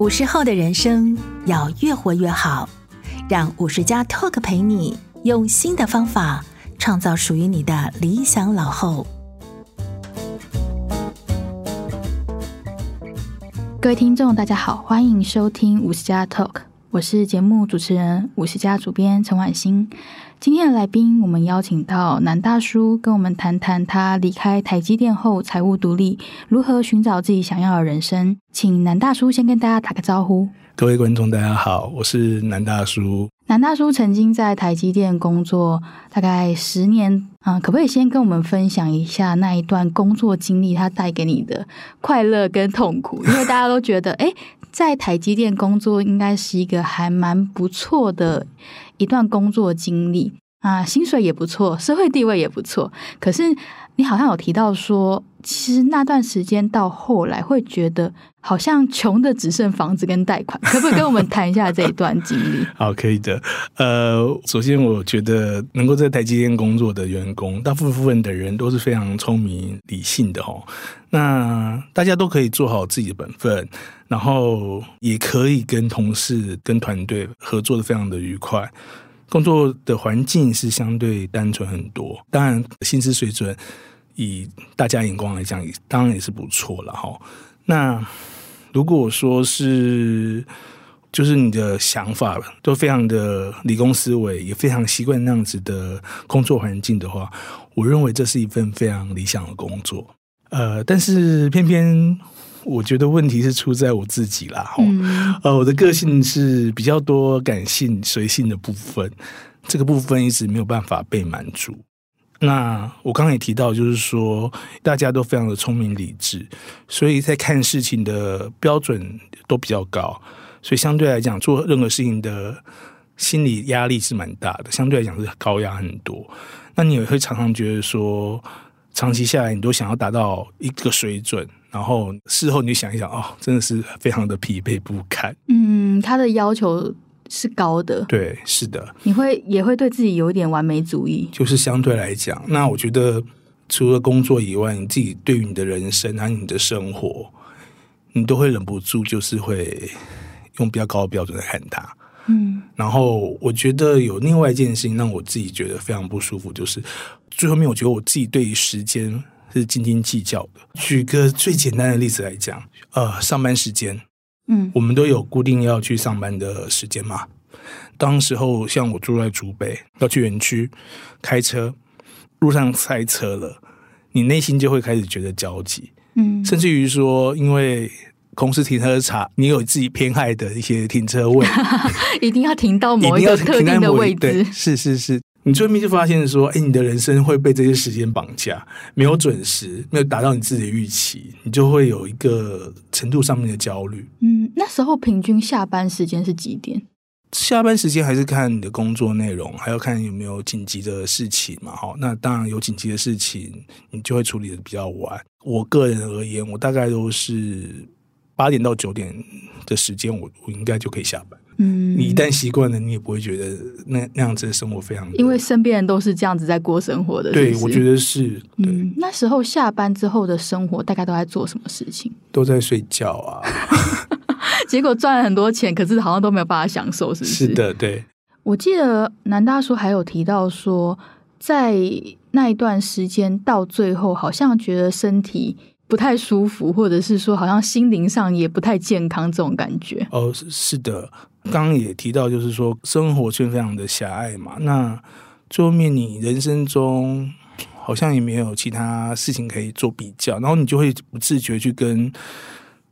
五十后的人生要越活越好，让五十加 Talk 陪你用新的方法创造属于你的理想老后。各位听众，大家好，欢迎收听五十加 Talk，我是节目主持人五十家主编陈婉欣。今天的来宾，我们邀请到南大叔跟我们谈谈他离开台积电后财务独立，如何寻找自己想要的人生。请南大叔先跟大家打个招呼。各位观众，大家好，我是南大叔。南大叔曾经在台积电工作大概十年啊，可不可以先跟我们分享一下那一段工作经历，它带给你的快乐跟痛苦？因为大家都觉得，哎，在台积电工作应该是一个还蛮不错的。一段工作经历啊，薪水也不错，社会地位也不错。可是你好像有提到说，其实那段时间到后来会觉得好像穷的只剩房子跟贷款。可不可以跟我们谈一下这一段经历？好，可以的。呃，首先我觉得能够在台积电工作的员工，大部分的人都是非常聪明理性的哦。那大家都可以做好自己的本分，然后也可以跟同事、跟团队合作的非常的愉快。工作的环境是相对单纯很多，当然薪资水准以大家眼光来讲，当然也是不错了哈。那如果说是就是你的想法都非常的理工思维，也非常习惯那样子的工作环境的话，我认为这是一份非常理想的工作。呃，但是偏偏。我觉得问题是出在我自己啦，嗯，呃，我的个性是比较多感性、随性的部分，这个部分一直没有办法被满足。那我刚刚也提到，就是说大家都非常的聪明理智，所以在看事情的标准都比较高，所以相对来讲，做任何事情的心理压力是蛮大的，相对来讲是高压很多。那你也会常常觉得说，长期下来你都想要达到一个水准。然后事后你就想一想，哦，真的是非常的疲惫不堪。嗯，他的要求是高的。对，是的。你会也会对自己有一点完美主义。就是相对来讲，那我觉得除了工作以外，你自己对于你的人生还有你的生活，你都会忍不住就是会用比较高的标准来看它。嗯。然后我觉得有另外一件事情让我自己觉得非常不舒服，就是最后面我觉得我自己对于时间。是斤斤计较的。举个最简单的例子来讲，呃，上班时间，嗯，我们都有固定要去上班的时间嘛。当时候像我住在竹北，要去园区开车，路上塞车了，你内心就会开始觉得焦急，嗯，甚至于说，因为公司停车场，你有自己偏爱的一些停车位，一定要停到某一个特定的位置，是是是。你最后面就发现说，哎，你的人生会被这些时间绑架，没有准时，没有达到你自己的预期，你就会有一个程度上面的焦虑。嗯，那时候平均下班时间是几点？下班时间还是看你的工作内容，还要看有没有紧急的事情嘛。哈，那当然有紧急的事情，你就会处理的比较晚。我个人而言，我大概都是八点到九点的时间，我我应该就可以下班。嗯，你一旦习惯了，你也不会觉得那那样子的生活非常。因为身边人都是这样子在过生活的。对，我觉得是。对。嗯，那时候下班之后的生活，大概都在做什么事情？都在睡觉啊。结果赚了很多钱，可是好像都没有办法享受，是不是？是的，对。我记得南大叔还有提到说，在那一段时间到最后，好像觉得身体不太舒服，或者是说，好像心灵上也不太健康，这种感觉。哦，是的。刚刚也提到，就是说生活圈非常的狭隘嘛。那最后面你人生中好像也没有其他事情可以做比较，然后你就会不自觉去跟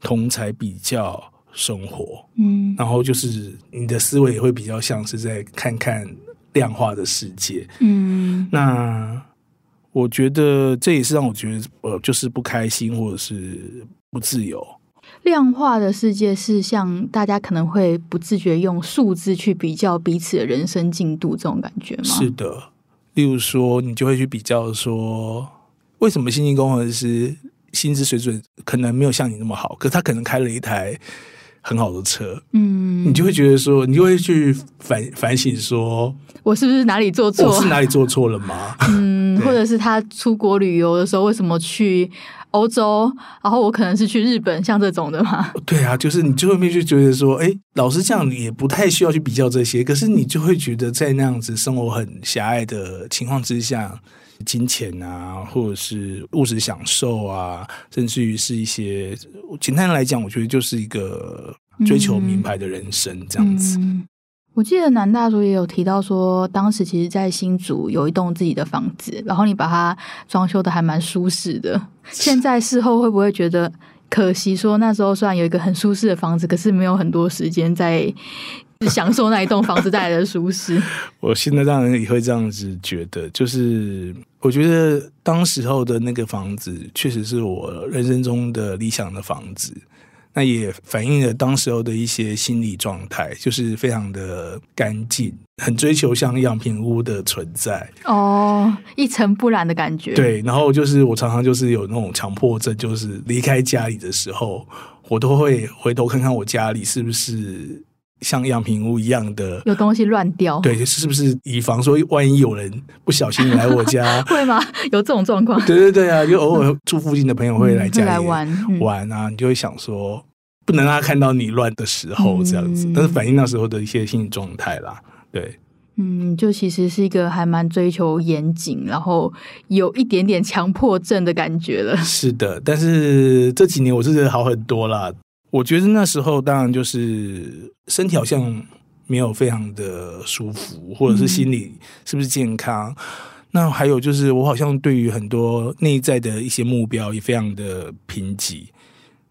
同才比较生活。嗯，然后就是你的思维也会比较像是在看看量化的世界。嗯，那我觉得这也是让我觉得呃，就是不开心或者是不自由。量化的世界是像大家可能会不自觉用数字去比较彼此的人生进度这种感觉吗？是的，例如说你就会去比较说，为什么信息工程师薪资水准可能没有像你那么好，可是他可能开了一台很好的车，嗯，你就会觉得说，你就会去反反省说，我是不是哪里做错？我是哪里做错了吗？嗯，或者是他出国旅游的时候为什么去？欧洲，然后我可能是去日本，像这种的嘛。对啊，就是你最后面就觉得说，哎，老实讲，也不太需要去比较这些。可是你就会觉得，在那样子生活很狭隘的情况之下，金钱啊，或者是物质享受啊，甚至于是一些简单来讲，我觉得就是一个追求名牌的人生这样子。我记得南大叔也有提到说，当时其实，在新竹有一栋自己的房子，然后你把它装修的还蛮舒适的。现在事后会不会觉得可惜？说那时候虽然有一个很舒适的房子，可是没有很多时间在 享受那一栋房子带来的舒适。我现在当然也会这样子觉得，就是我觉得当时候的那个房子，确实是我人生中的理想的房子。那也反映了当时候的一些心理状态，就是非常的干净，很追求像样品屋的存在哦，一尘不染的感觉。对，然后就是我常常就是有那种强迫症，就是离开家里的时候，我都会回头看看我家里是不是像样品屋一样的，有东西乱掉。对，是不是以防说万一有人不小心来我家，会吗？有这种状况？对对对啊，就偶尔住附近的朋友会来家里、嗯、来玩玩啊，你就会想说。不能让他看到你乱的时候这样子，嗯、但是反映那时候的一些心理状态啦。对，嗯，就其实是一个还蛮追求严谨，然后有一点点强迫症的感觉了。是的，但是这几年我是觉得好很多啦。我觉得那时候当然就是身体好像没有非常的舒服，或者是心理是不是健康？嗯、那还有就是我好像对于很多内在的一些目标也非常的贫瘠。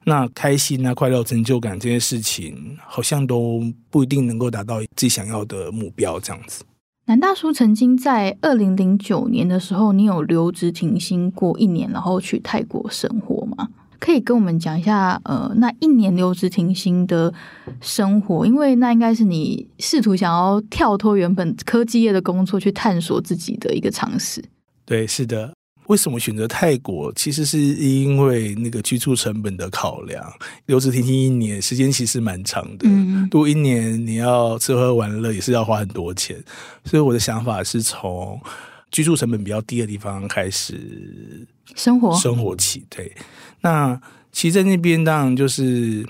那开心啊、快乐、成就感这些事情，好像都不一定能够达到自己想要的目标，这样子。南大叔曾经在二零零九年的时候，你有留职停薪过一年，然后去泰国生活吗？可以跟我们讲一下，呃，那一年留职停薪的生活，因为那应该是你试图想要跳脱原本科技业的工作，去探索自己的一个尝试。对，是的。为什么选择泰国？其实是因为那个居住成本的考量。留职停薪一年，时间其实蛮长的。嗯，如果一年你要吃喝玩乐，也是要花很多钱。所以我的想法是从居住成本比较低的地方开始生活，生活起。对，那其实，在那边当然就是。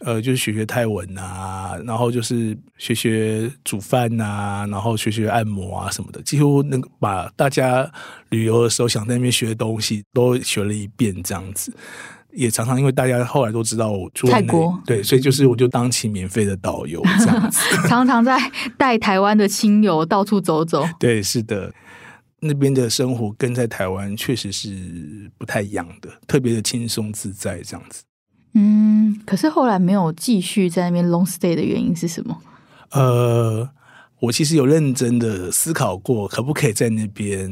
呃，就是学学泰文啊，然后就是学学煮饭啊，然后学学按摩啊什么的，几乎能把大家旅游的时候想在那边学的东西都学了一遍，这样子。也常常因为大家后来都知道我住泰国，对，所以就是我就当起免费的导游这样子，常常在带台湾的亲友到处走走。对，是的，那边的生活跟在台湾确实是不太一样的，特别的轻松自在这样子。嗯，可是后来没有继续在那边 long stay 的原因是什么？呃，我其实有认真的思考过，可不可以在那边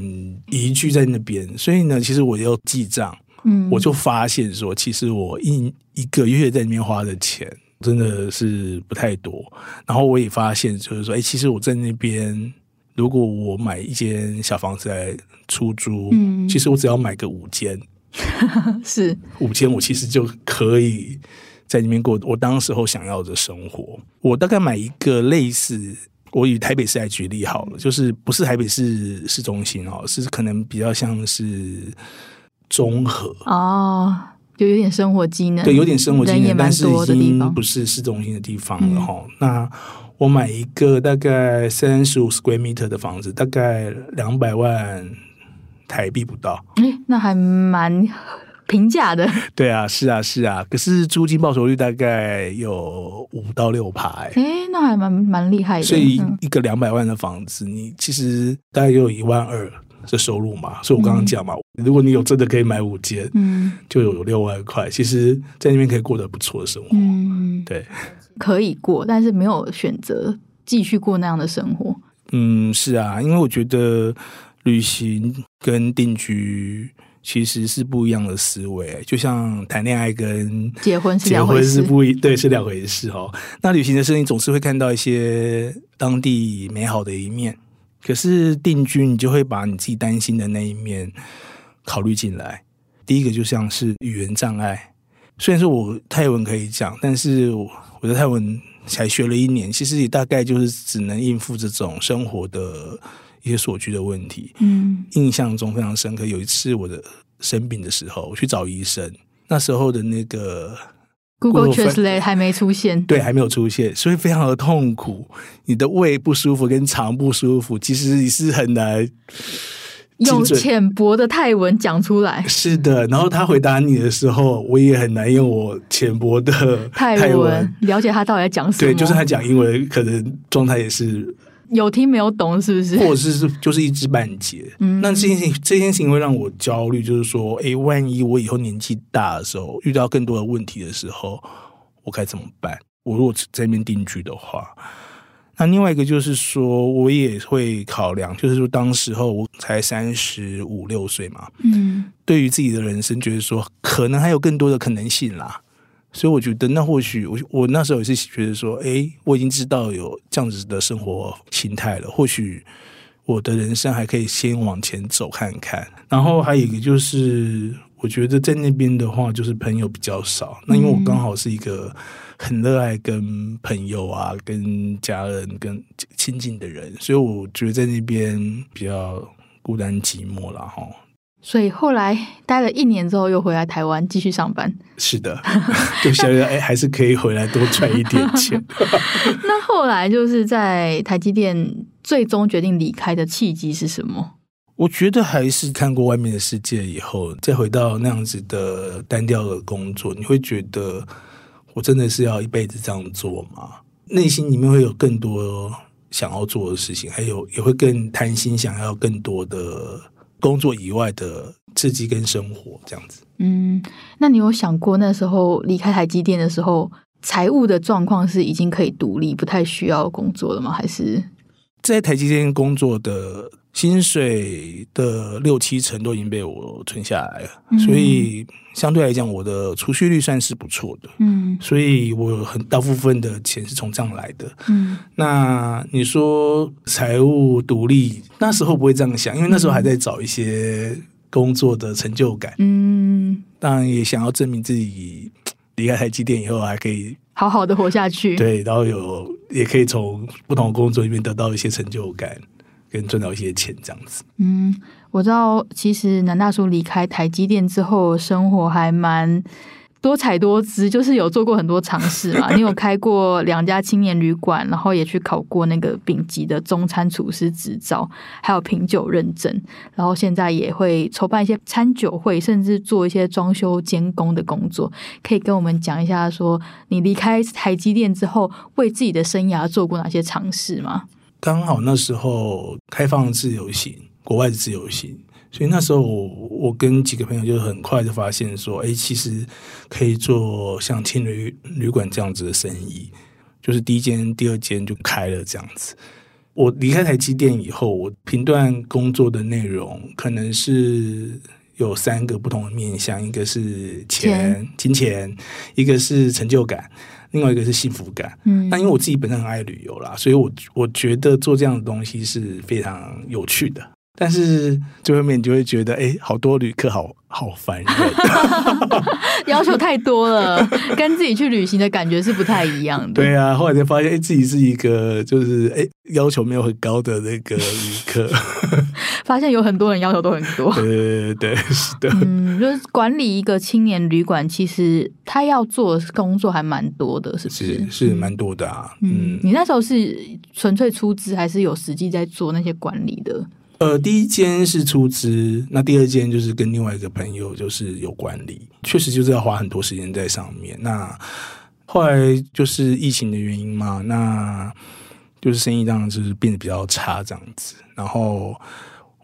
移居在那边。所以呢，其实我要记账，嗯，我就发现说，其实我一一个月在那边花的钱真的是不太多。然后我也发现，就是说，哎，其实我在那边，如果我买一间小房子来出租，嗯，其实我只要买个五间。是五间，我其实就可以在里面过我当时候想要的生活。我大概买一个类似，我以台北市来举例好了，就是不是台北市市中心哦，是可能比较像是中和哦，就有点生活机能，对，有点生活机能，但是已经不是市中心的地方了哈。嗯、那我买一个大概三十五 square meter 的房子，大概两百万。台币不到，哎、欸，那还蛮平价的。对啊，是啊，是啊。可是租金报酬率大概有五到六趴，哎、欸，那还蛮蛮厉害的。所以一个两百万的房子，嗯、你其实大概有一万二的收入嘛。所以我刚刚讲嘛，嗯、如果你有真的可以买五间，嗯，就有六万块。其实，在那边可以过得不错的生活。嗯，对，可以过，但是没有选择继续过那样的生活。嗯，是啊，因为我觉得。旅行跟定居其实是不一样的思维，就像谈恋爱跟结婚是两回事，不一对是两回事哦。那旅行的时候，你总是会看到一些当地美好的一面，可是定居你就会把你自己担心的那一面考虑进来。第一个就像是语言障碍，虽然说我泰文可以讲，但是我我的泰文才学了一年，其实也大概就是只能应付这种生活的。一些所居的问题，嗯，印象中非常深刻。有一次，我的生病的时候，我去找医生，那时候的那个 Google Translate 还没出现，对，还没有出现，所以非常的痛苦。你的胃不舒服跟肠不舒服，其实你是很难。用浅薄的泰文讲出来，是的。然后他回答你的时候，我也很难用我浅薄的泰文，了解他到底在讲什么。对，就是他讲英文，可能状态也是有听没有懂，是不是？或者是是就是一知半解。嗯，那这件事情这件事情会让我焦虑，就是说，哎，万一我以后年纪大的时候遇到更多的问题的时候，我该怎么办？我如果在那边定居的话。那另外一个就是说，我也会考量，就是说，当时候我才三十五六岁嘛，嗯，对于自己的人生，觉得说可能还有更多的可能性啦，所以我觉得那或许我我那时候也是觉得说，哎，我已经知道有这样子的生活心态了，或许我的人生还可以先往前走看看。然后还有一个就是，我觉得在那边的话，就是朋友比较少，那因为我刚好是一个。很热爱跟朋友啊、跟家人、跟亲近的人，所以我觉得在那边比较孤单寂寞了哈。所以后来待了一年之后，又回来台湾继续上班。是的，就想着哎，还是可以回来多赚一点钱。那后来就是在台积电最终决定离开的契机是什么？我觉得还是看过外面的世界以后，再回到那样子的单调的工作，你会觉得。我真的是要一辈子这样做吗？内心里面会有更多想要做的事情，还有也会更贪心，想要更多的工作以外的刺激跟生活这样子。嗯，那你有想过那时候离开台积电的时候，财务的状况是已经可以独立，不太需要工作了吗？还是在台积电工作的？薪水的六七成都已经被我存下来了，嗯、所以相对来讲，我的储蓄率算是不错的。嗯，所以我很大部分的钱是从这样来的。嗯，那你说财务独立，那时候不会这样想，因为那时候还在找一些工作的成就感。嗯，当然也想要证明自己离开台积电以后还可以好好的活下去。对，然后有也可以从不同的工作里面得到一些成就感。跟赚到一些钱这样子。嗯，我知道，其实南大叔离开台积电之后，生活还蛮多彩多姿，就是有做过很多尝试嘛。你有开过两家青年旅馆，然后也去考过那个丙级的中餐厨师执照，还有品酒认证。然后现在也会筹办一些餐酒会，甚至做一些装修监工的工作。可以跟我们讲一下，说你离开台积电之后，为自己的生涯做过哪些尝试吗？刚好那时候开放自由行，国外的自由行，所以那时候我我跟几个朋友就很快就发现说，哎，其实可以做像青旅旅馆这样子的生意，就是第一间、第二间就开了这样子。我离开台积电以后，我评断工作的内容可能是有三个不同的面向，一个是钱、金钱，一个是成就感。另外一个是幸福感，嗯，那因为我自己本身很爱旅游啦，所以我我觉得做这样的东西是非常有趣的。但是最后面你就会觉得，哎、欸，好多旅客好好烦人，要求太多了，跟自己去旅行的感觉是不太一样的。对啊，后来才发现，哎、欸，自己是一个就是哎、欸、要求没有很高的那个旅客，发现有很多人要求都很多。对对对对，是的。嗯，就是管理一个青年旅馆，其实他要做的工作还蛮多的，是不是？是是蛮多的啊。嗯，嗯，你那时候是纯粹出资，还是有实际在做那些管理的？呃，第一间是出资，那第二间就是跟另外一个朋友就是有管理，确实就是要花很多时间在上面。那后来就是疫情的原因嘛，那就是生意当然就是变得比较差这样子。然后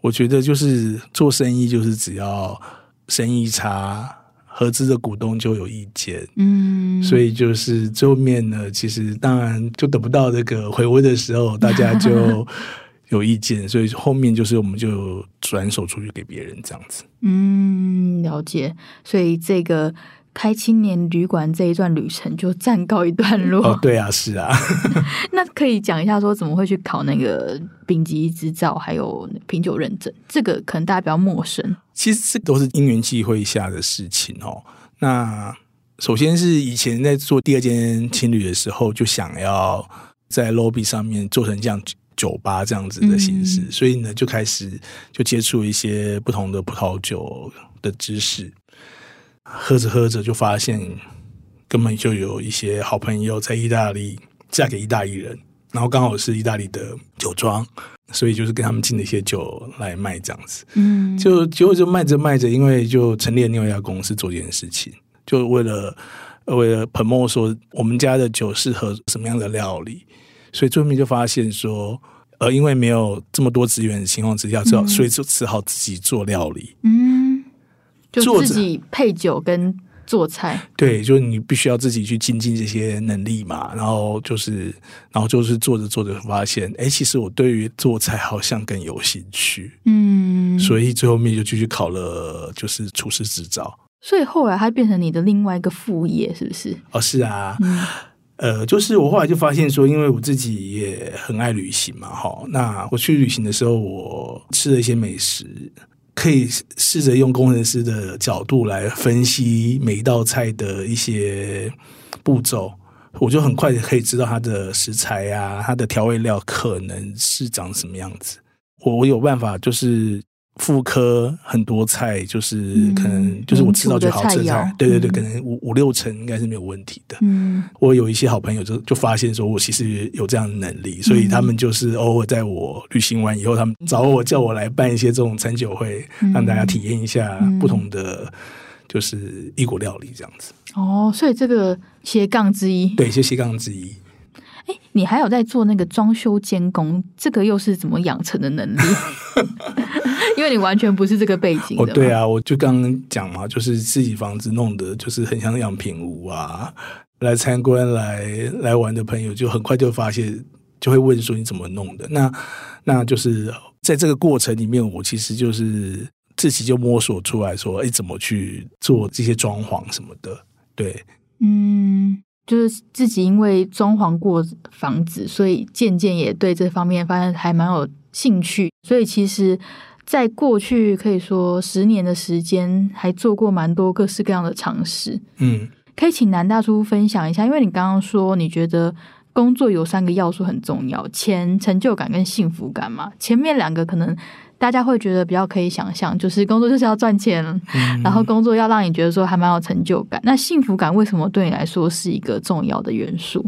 我觉得就是做生意就是只要生意差，合资的股东就有意见，嗯，所以就是最后面呢，其实当然就等不到这个回温的时候，大家就。有意见，所以后面就是我们就转手出去给别人这样子。嗯，了解。所以这个开青年旅馆这一段旅程就暂告一段落。哦，对啊，是啊。那可以讲一下说怎么会去考那个丙级执照，还有品酒认证？这个可能大家比较陌生。其实这都是因缘际会下的事情哦。那首先是以前在做第二间青旅的时候，就想要在 lobby 上面做成这样。酒吧这样子的形式，嗯、所以呢，就开始就接触一些不同的葡萄酒的知识。喝着喝着，就发现根本就有一些好朋友在意大利嫁给意大利人，然后刚好是意大利的酒庄，所以就是跟他们进了一些酒来卖这样子。嗯，就结果就卖着卖着，因为就成立了另外一家公司做这件事情，就为了为了 promote 说我们家的酒适合什么样的料理。所以最后面就发现说，呃，因为没有这么多资源的情况之下，只好、嗯、所以就只好自己做料理。嗯，就自己配酒跟做菜。对，就是你必须要自己去精进这些能力嘛。然后就是，然后就是做着做着发现，哎，其实我对于做菜好像更有兴趣。嗯，所以最后面就继续考了，就是厨师执照。所以后来它变成你的另外一个副业，是不是？哦，是啊。嗯呃，就是我后来就发现说，因为我自己也很爱旅行嘛，哈，那我去旅行的时候，我吃了一些美食，可以试着用工程师的角度来分析每一道菜的一些步骤，我就很快可以知道它的食材啊，它的调味料可能是长什么样子，我我有办法就是。复刻很多菜，就是可能就是我吃到就好吃的菜，对对对，可能五五六成应该是没有问题的。嗯，我有一些好朋友就就发现说，我其实有这样的能力，所以他们就是偶尔在我旅行完以后，他们找我叫我来办一些这种餐酒会，让大家体验一下不同的就是异国料理这样子。哦，所以这个斜杠之一，对，是斜杠之一。哎，你还有在做那个装修监工，这个又是怎么养成的能力？因为你完全不是这个背景的。哦，对啊，我就刚刚讲嘛，就是自己房子弄的，就是很像样品屋啊。来参观来来玩的朋友，就很快就发现，就会问说你怎么弄的？那那就是在这个过程里面，我其实就是自己就摸索出来说，哎，怎么去做这些装潢什么的？对，嗯。就是自己因为装潢过房子，所以渐渐也对这方面发现还蛮有兴趣。所以其实，在过去可以说十年的时间，还做过蛮多各式各样的尝试。嗯，可以请南大叔分享一下，因为你刚刚说你觉得工作有三个要素很重要：钱、成就感跟幸福感嘛。前面两个可能。大家会觉得比较可以想象，就是工作就是要赚钱，嗯、然后工作要让你觉得说还蛮有成就感。那幸福感为什么对你来说是一个重要的元素？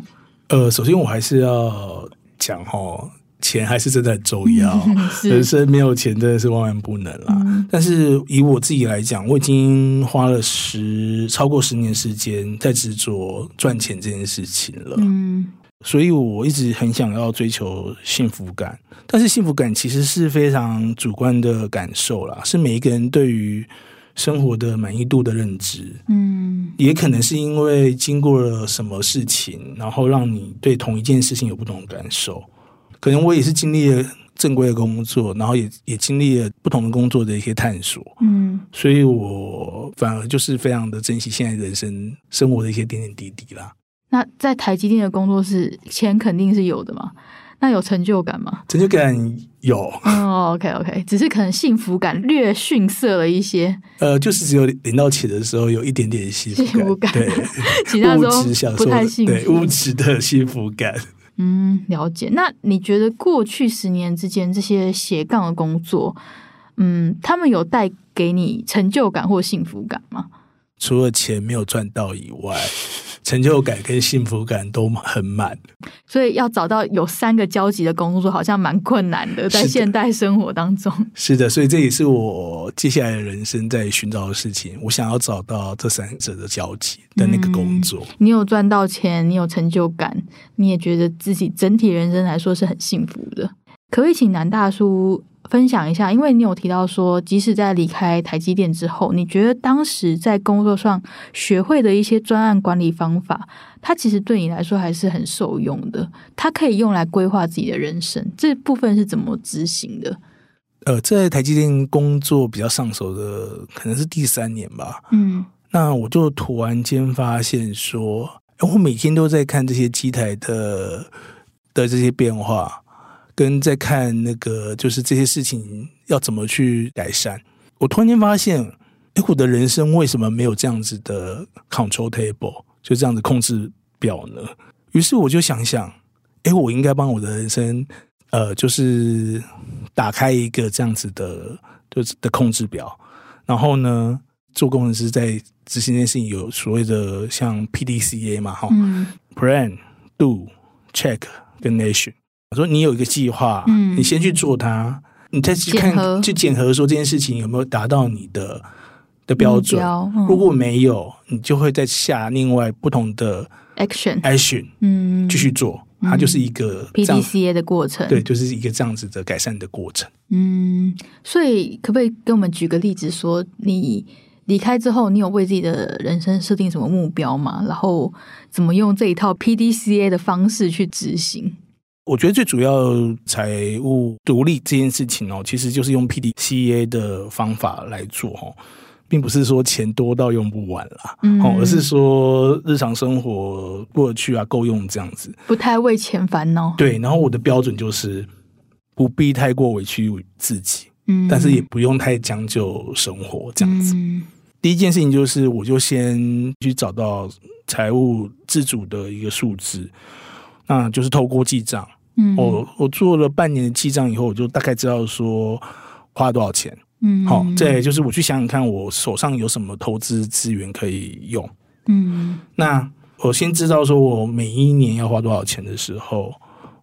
呃，首先我还是要讲哈，钱还是真的很重要，人生没有钱真的是万万不能啦。嗯、但是以我自己来讲，我已经花了十超过十年时间在执着赚钱这件事情了。嗯。所以我一直很想要追求幸福感，但是幸福感其实是非常主观的感受啦，是每一个人对于生活的满意度的认知。嗯，也可能是因为经过了什么事情，然后让你对同一件事情有不同的感受。可能我也是经历了正规的工作，然后也也经历了不同的工作的一些探索。嗯，所以我反而就是非常的珍惜现在人生生活的一些点点滴滴啦。那在台积电的工作室钱肯定是有的嘛？那有成就感吗？成就感有。哦，OK OK，只是可能幸福感略逊色了一些。呃，就是只有领到钱的时候有一点点幸福感，幸福感对，其他时候 不太幸福，对，物质的幸福感。嗯，了解。那你觉得过去十年之间这些斜杠的工作，嗯，他们有带给你成就感或幸福感吗？除了钱没有赚到以外。成就感跟幸福感都很满，所以要找到有三个交集的工作，好像蛮困难的，在现代生活当中。是的，所以这也是我接下来的人生在寻找的事情。我想要找到这三者的交集的那个工作。嗯，你有赚到钱，你有成就感，你也觉得自己整体人生来说是很幸福的。可不可以请南大叔分享一下？因为你有提到说，即使在离开台积电之后，你觉得当时在工作上学会的一些专案管理方法，它其实对你来说还是很受用的。它可以用来规划自己的人生，这部分是怎么执行的？呃，在台积电工作比较上手的，可能是第三年吧。嗯，那我就突然间发现说，我每天都在看这些机台的的这些变化。跟在看那个，就是这些事情要怎么去改善。我突然间发现，哎，我的人生为什么没有这样子的 control table，就这样子控制表呢？于是我就想想，哎，我应该帮我的人生呃，就是打开一个这样子的，就是的控制表，然后呢，做工程师在执行这件事情有所谓的像 PDCA 嘛，哈、嗯、，Plan、Do、Check 跟 Action。我说你有一个计划，嗯，你先去做它，你再去看去检核说这件事情有没有达到你的的标准。标嗯、如果没有，你就会再下另外不同的 Action Action，嗯，继续做。它就是一个 PDCA 的过程，对，就是一个这样子的改善的过程。嗯，所以可不可以给我们举个例子，说你离开之后，你有为自己的人生设定什么目标吗？然后怎么用这一套 PDCA 的方式去执行？我觉得最主要财务独立这件事情哦，其实就是用 PDCA 的方法来做哦。并不是说钱多到用不完啦，嗯，而是说日常生活过得去啊，够用这样子，不太为钱烦恼。对，然后我的标准就是不必太过委屈自己，嗯，但是也不用太将就生活这样子。嗯，第一件事情就是，我就先去找到财务自主的一个数字，那就是透过记账。嗯，我我做了半年的记账以后，我就大概知道说花多少钱。嗯，好，再就是我去想想看，我手上有什么投资资源可以用。嗯，那我先知道说我每一年要花多少钱的时候，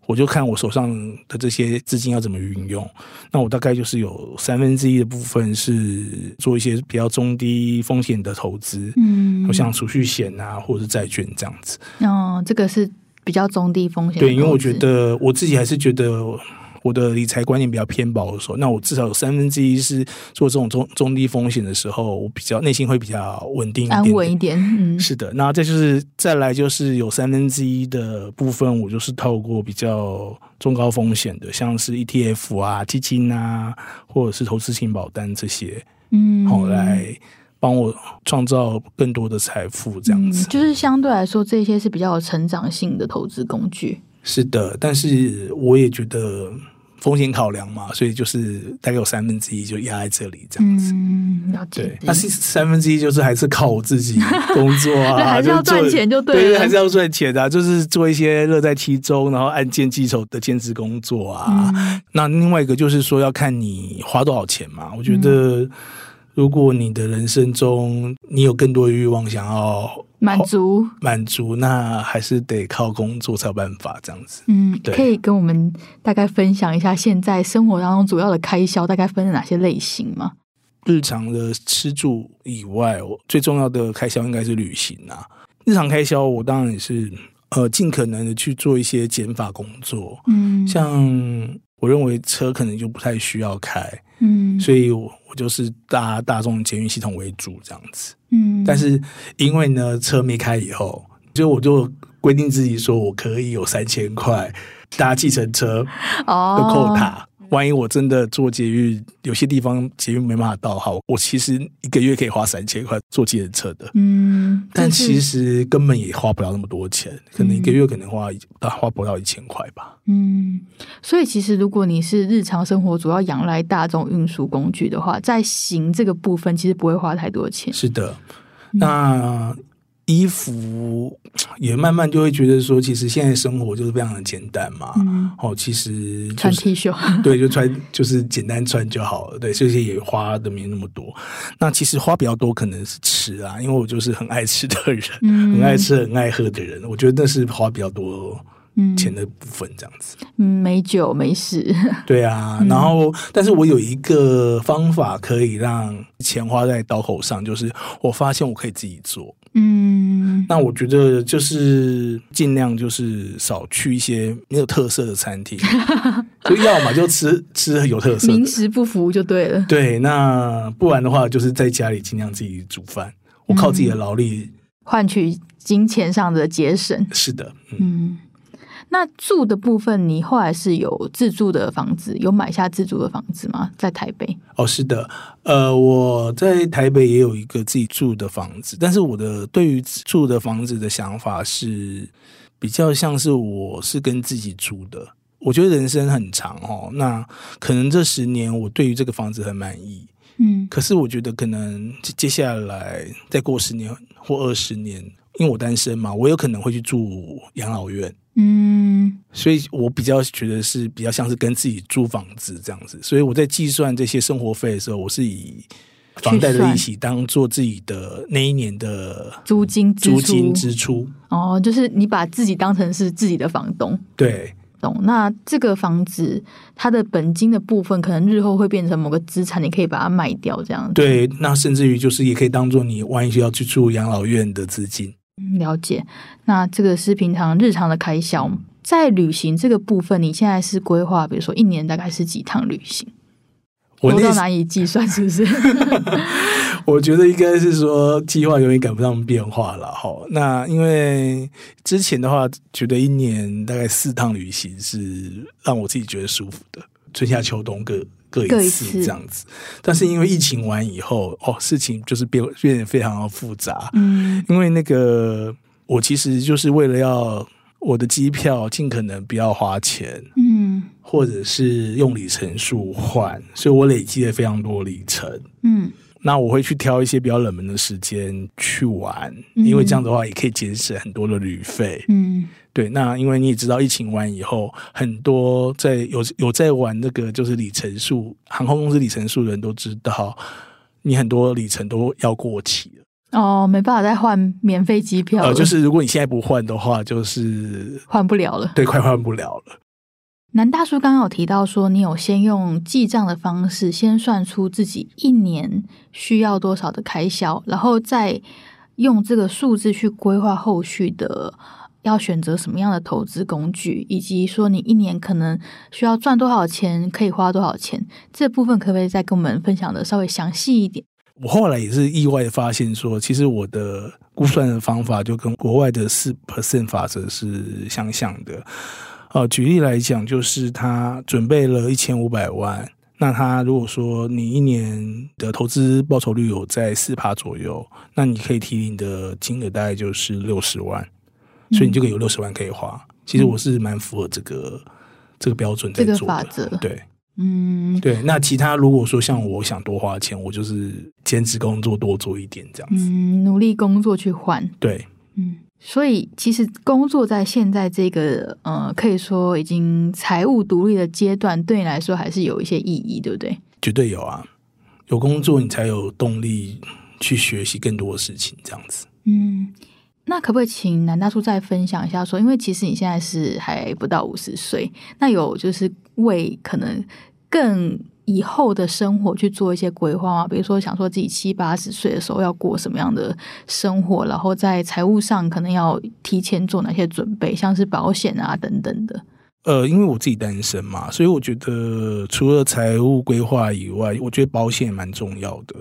我就看我手上的这些资金要怎么运用。那我大概就是有三分之一的部分是做一些比较中低风险的投资，嗯，像储蓄险啊，或者是债券这样子。哦，这个是比较中低风险的。对，因为我觉得我自己还是觉得。我的理财观念比较偏保守，那我至少有三分之一是做这种中中低风险的时候，我比较内心会比较稳定一点点，安稳一点。嗯，是的。那这就是再来就是有三分之一的部分，我就是透过比较中高风险的，像是 ETF 啊、基金啊，或者是投资型保单这些，嗯，好来帮我创造更多的财富，这样子。嗯，就是相对来说，这些是比较有成长性的投资工具。是的，但是我也觉得。风险考量嘛，所以就是大概有三分之一就压在这里这样子。嗯，了解。对，那是三分之一就是还是靠我自己 工作啊，还是要赚钱就对了。对，还是要赚钱的啊，就是做一些乐在其中，然后按件计酬的兼职工作啊。嗯。那另外一个就是说要看你花多少钱嘛，我觉得。如果你的人生中你有更多的欲望想要满足满足，那还是得靠工作才有办法这样子。嗯，对，可以跟我们大概分享一下现在生活当中主要的开销大概分了哪些类型吗？日常的吃住以外，我最重要的开销应该是旅行啊。日常开销我当然也是呃尽可能的去做一些减法工作。嗯，像我认为车可能就不太需要开。嗯，所以我我就是大大众捷运系统为主这样子。嗯，但是因为呢车没开以后，就我就规定自己说我可以有三千块搭计程车的扣塔。哦万一我真的坐捷运，有些地方捷运没办法到，好，我其实一个月可以花三千块坐计程车的，嗯，但其实根本也花不了那么多钱，可能一个月可能花花不到一千块吧，嗯，所以其实如果你是日常生活主要仰赖大众运输工具的话，在行这个部分其实不会花太多钱，是的，那。衣服也慢慢就会觉得说，其实现在生活就是非常的简单嘛。嗯、哦，其实、就是、穿 T 恤，对，就穿就是简单穿就好了。对，这些也花的没那么多。那其实花比较多可能是吃啊，因为我就是很爱吃的人，嗯、很爱吃、很爱喝的人。我觉得那是花比较多钱的部分，这样子。嗯，美酒美食。对啊，然后，但是我有一个方法可以让钱花在刀口上，就是我发现我可以自己做。嗯，那我觉得就是尽量就是少去一些没有特色的餐厅，就要嘛就吃吃有特色，名食不符就对了。对，那不然的话就是在家里尽量自己煮饭，我靠自己的劳力换取金钱上的节省。是的，嗯。嗯那住的部分，你后来是有自住的房子，有买下自住的房子吗？在台北？哦，是的，呃，我在台北也有一个自己住的房子，但是我的对于住的房子的想法是比较像是我是跟自己住的。我觉得人生很长哦，那可能这十年我对于这个房子很满意，嗯，可是我觉得可能接下来再过十年或二十年。因为我单身嘛，我有可能会去住养老院。嗯，所以我比较觉得是比较像是跟自己租房子这样子。所以我在计算这些生活费的时候，我是以房贷的利息当做自己的那一年的租金租金支出。哦，就是你把自己当成是自己的房东。对。懂，那这个房子它的本金的部分，可能日后会变成某个资产，你可以把它卖掉，这样子。对，那甚至于就是也可以当做你万一需要去住养老院的资金。了解，那这个是平常日常的开销，在旅行这个部分，你现在是规划，比如说一年大概是几趟旅行？我多到难以计算，是不是？我觉得应该是说计划永远赶不上变化了哈。那因为之前的话，觉得一年大概四趟旅行是让我自己觉得舒服的，春夏秋冬各各一次这样子。但是因为疫情完以后，哦，事情就是变变得非常的复杂。嗯，因为那个我其实就是为了要我的机票尽可能不要花钱。嗯。或者是用里程数换，所以我累积了非常多里程。嗯，那我会去挑一些比较冷门的时间去玩，嗯，因为这样的话也可以节省很多的旅费。嗯，对。那因为你也知道，疫情完以后，很多在有有在玩那个就是里程数航空公司里程数的人都知道，你很多里程都要过期了。哦，没办法再换免费机票。呃，就是如果你现在不换的话，就是换不了了。对，快换不了了。南大叔刚刚有提到说，你有先用记账的方式，先算出自己一年需要多少的开销，然后再用这个数字去规划后续的要选择什么样的投资工具，以及说你一年可能需要赚多少钱，可以花多少钱，这部分可不可以再跟我们分享的稍微详细一点？我后来也是意外的发现说，其实我的估算的方法就跟国外的四 percent 法则是相像的。呃，举例来讲，就是他准备了一千五百万，那他如果说你一年的投资报酬率有在四趴左右，那你可以提领的金额大概就是六十万，所以你就可以有六十万可以花。嗯、其实我是蛮符合这个这个标准在做的，这个法则。对，嗯，对。那其他如果说像我想多花钱，我就是兼职工作多做一点这样子，嗯，努力工作去换。对，嗯。所以，其实工作在现在这个呃，可以说已经财务独立的阶段，对你来说还是有一些意义，对不对？绝对有啊！有工作，你才有动力去学习更多的事情，这样子。嗯，那可不可以请南大叔再分享一下？说，因为其实你现在是还不到五十岁，那有就是为可能更。以后的生活去做一些规划吗，比如说想说自己七八十岁的时候要过什么样的生活，然后在财务上可能要提前做哪些准备，像是保险啊等等的。呃，因为我自己单身嘛，所以我觉得除了财务规划以外，我觉得保险蛮重要的。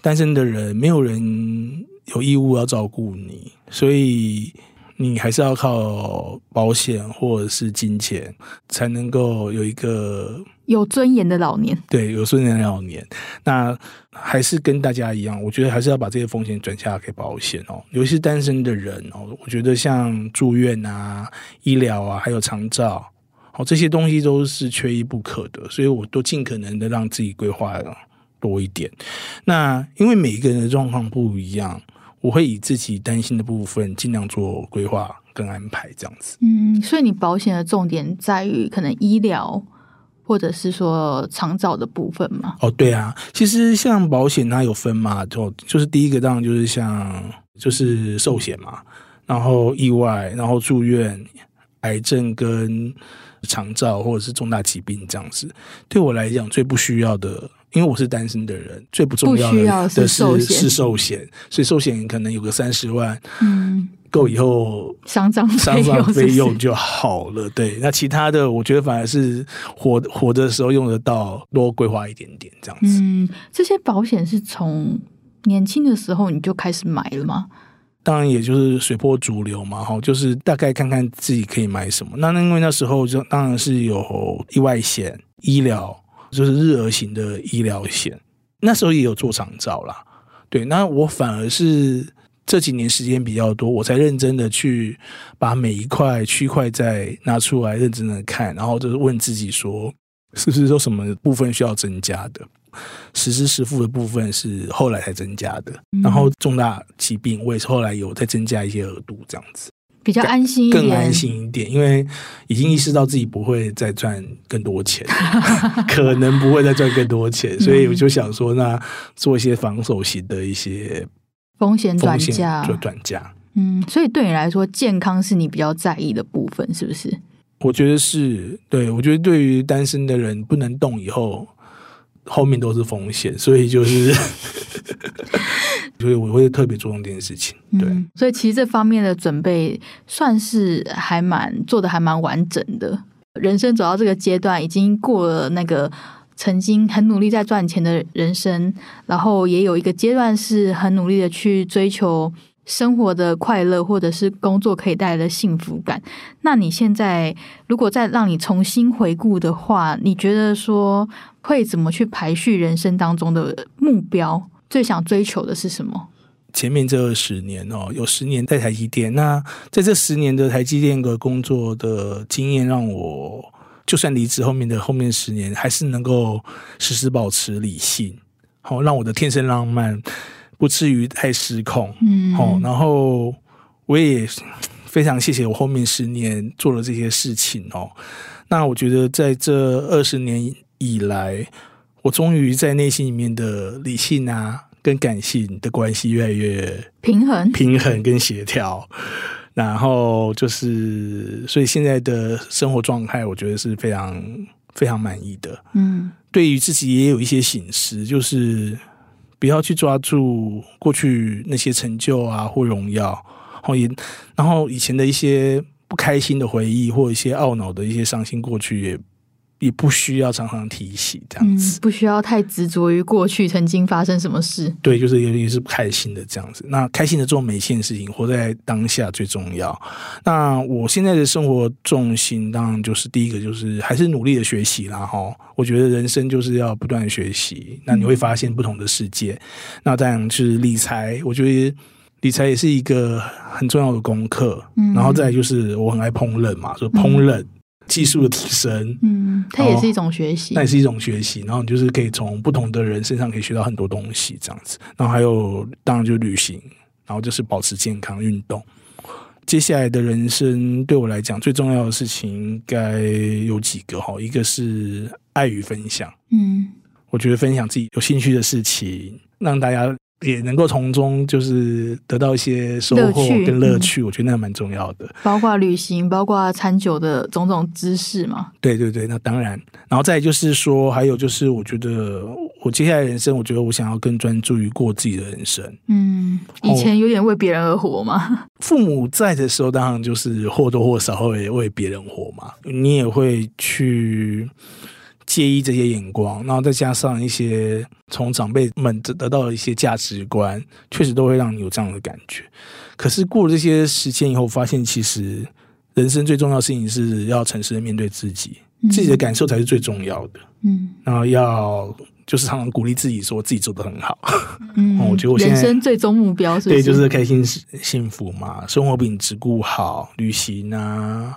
单身的人没有人有义务要照顾你，所以。你还是要靠保险或者是金钱，才能够有一个有尊严的老年。对，有尊严的老年。那还是跟大家一样，我觉得还是要把这些风险转嫁给保险哦。尤其是单身的人哦，我觉得像住院啊、医疗啊，还有长照，哦，这些东西都是缺一不可的。所以我都尽可能的让自己规划多一点。那因为每一个人的状况不一样。我会以自己担心的部分尽量做规划跟安排，这样子。嗯，所以你保险的重点在于可能医疗或者是说长照的部分嘛？哦，对啊，其实像保险它有分嘛，就就是第一个当然就是像就是寿险嘛，然后意外，然后住院、癌症跟长照或者是重大疾病这样子。对我来讲，最不需要的。因为我是单身的人，最不重要的是是寿险，所以寿险可能有个三十万，嗯，够以后丧葬丧葬费用就好了。对，那其他的我觉得反而是活活的时候用得到，多规划一点点这样子。嗯，这些保险是从年轻的时候你就开始买了吗？当然，也就是随波逐流嘛，哈，就是大概看看自己可以买什么。那因为那时候就当然是有意外险、医疗。就是日额型的医疗险，那时候也有做长照啦，对，那我反而是这几年时间比较多，我才认真的去把每一块区块再拿出来认真的看，然后就是问自己说，是不是说什么部分需要增加的？实支实付的部分是后来才增加的，然后重大疾病我也是后来有再增加一些额度，这样子比较安心一点，更安心一点，因为已经意识到自己不会再赚更多钱，可能不会再赚更多钱，所以我就想说，那做一些防守型的一些风险转嫁，就转嫁。嗯，所以对你来说，健康是你比较在意的部分，是不是？我觉得是，对，我觉得对于单身的人不能动以后，后面都是风险，所以就是，所以我会特别注重这件事情。对、所以其实这方面的准备算是还蛮做的，还蛮完整的。人生走到这个阶段，已经过了那个曾经很努力在赚钱的人生，然后也有一个阶段是很努力的去追求。生活的快乐，或者是工作可以带来的幸福感。那你现在如果再让你重新回顾的话，你觉得说会怎么去排序人生当中的目标？最想追求的是什么？前面这二十年哦，有十年在台积电。那在这十年的台积电的工作的经验，让我就算离职后面的后面十年，还是能够时时保持理性，好让我的天生浪漫。不至于太失控，嗯，哦，然后我也非常谢谢我后面十年做了这些事情哦。那我觉得在这二十年以来，我终于在内心里面的理性啊跟感性的关系越来越平衡、平衡跟协调。然后就是，所以现在的生活状态，我觉得是非常非常满意的。嗯，对于自己也有一些醒思，就是。不要去抓住过去那些成就啊或荣耀，然后也，然后以前的一些不开心的回忆或一些懊恼的一些伤心过去也。也不需要常常提起这样子，嗯，不需要太执着于过去曾经发生什么事。对，就是有点是不开心的这样子。那开心的做每一件事情，活在当下最重要。那我现在的生活重心，当然就是第一个就是还是努力的学习啦哈。我觉得人生就是要不断的学习，那你会发现不同的世界。嗯、那当然是理财，我觉得理财也是一个很重要的功课。嗯，然后再来就是我很爱烹饪嘛，说烹饪。嗯技术的提升，嗯，它也是一种学习，那也是一种学习。然后你就是可以从不同的人身上可以学到很多东西，这样子。然后还有，当然就是旅行，然后就是保持健康、运动。接下来的人生对我来讲最重要的事情应该有几个哈，一个是爱与分享，嗯，我觉得分享自己有兴趣的事情，让大家。也能够从中就是得到一些收获跟乐趣，我觉得那蛮重要的。包括旅行，包括餐酒的种种知识嘛。对对对，那当然。然后再就是说，还有就是，我觉得我接下来人生，我觉得我想要更专注于过自己的人生。嗯，以前有点为别人而活嘛。父母在的时候，当然就是或多或少会为别人活嘛。你也会去。介意这些眼光，然后再加上一些从长辈们得到的一些价值观，确实都会让你有这样的感觉。可是过了这些时间以后，发现其实人生最重要的事情是要诚实的面对自己，嗯、自己的感受才是最重要的。嗯，然后要就是常常鼓励自己，说自己做得很好。嗯，我觉得我现在人生最终目标是，对，就是开心幸福嘛，生活品质顾好，旅行啊。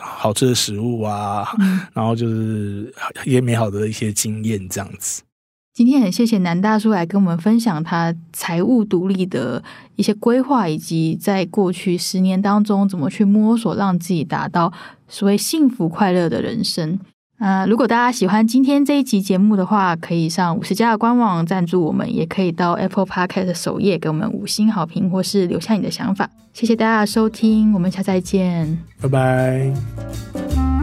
好吃的食物啊，嗯、然后就是一些美好的一些经验这样子。今天很谢谢南大叔来跟我们分享他财务独立的一些规划，以及在过去十年当中怎么去摸索，让自己达到所谓幸福快乐的人生。啊、呃，如果大家喜欢今天这一集节目的话，可以上五十加的官网赞助我们，也可以到 Apple Podcast 的首页给我们五星好评，或是留下你的想法。谢谢大家的收听，我们下次再见，拜拜。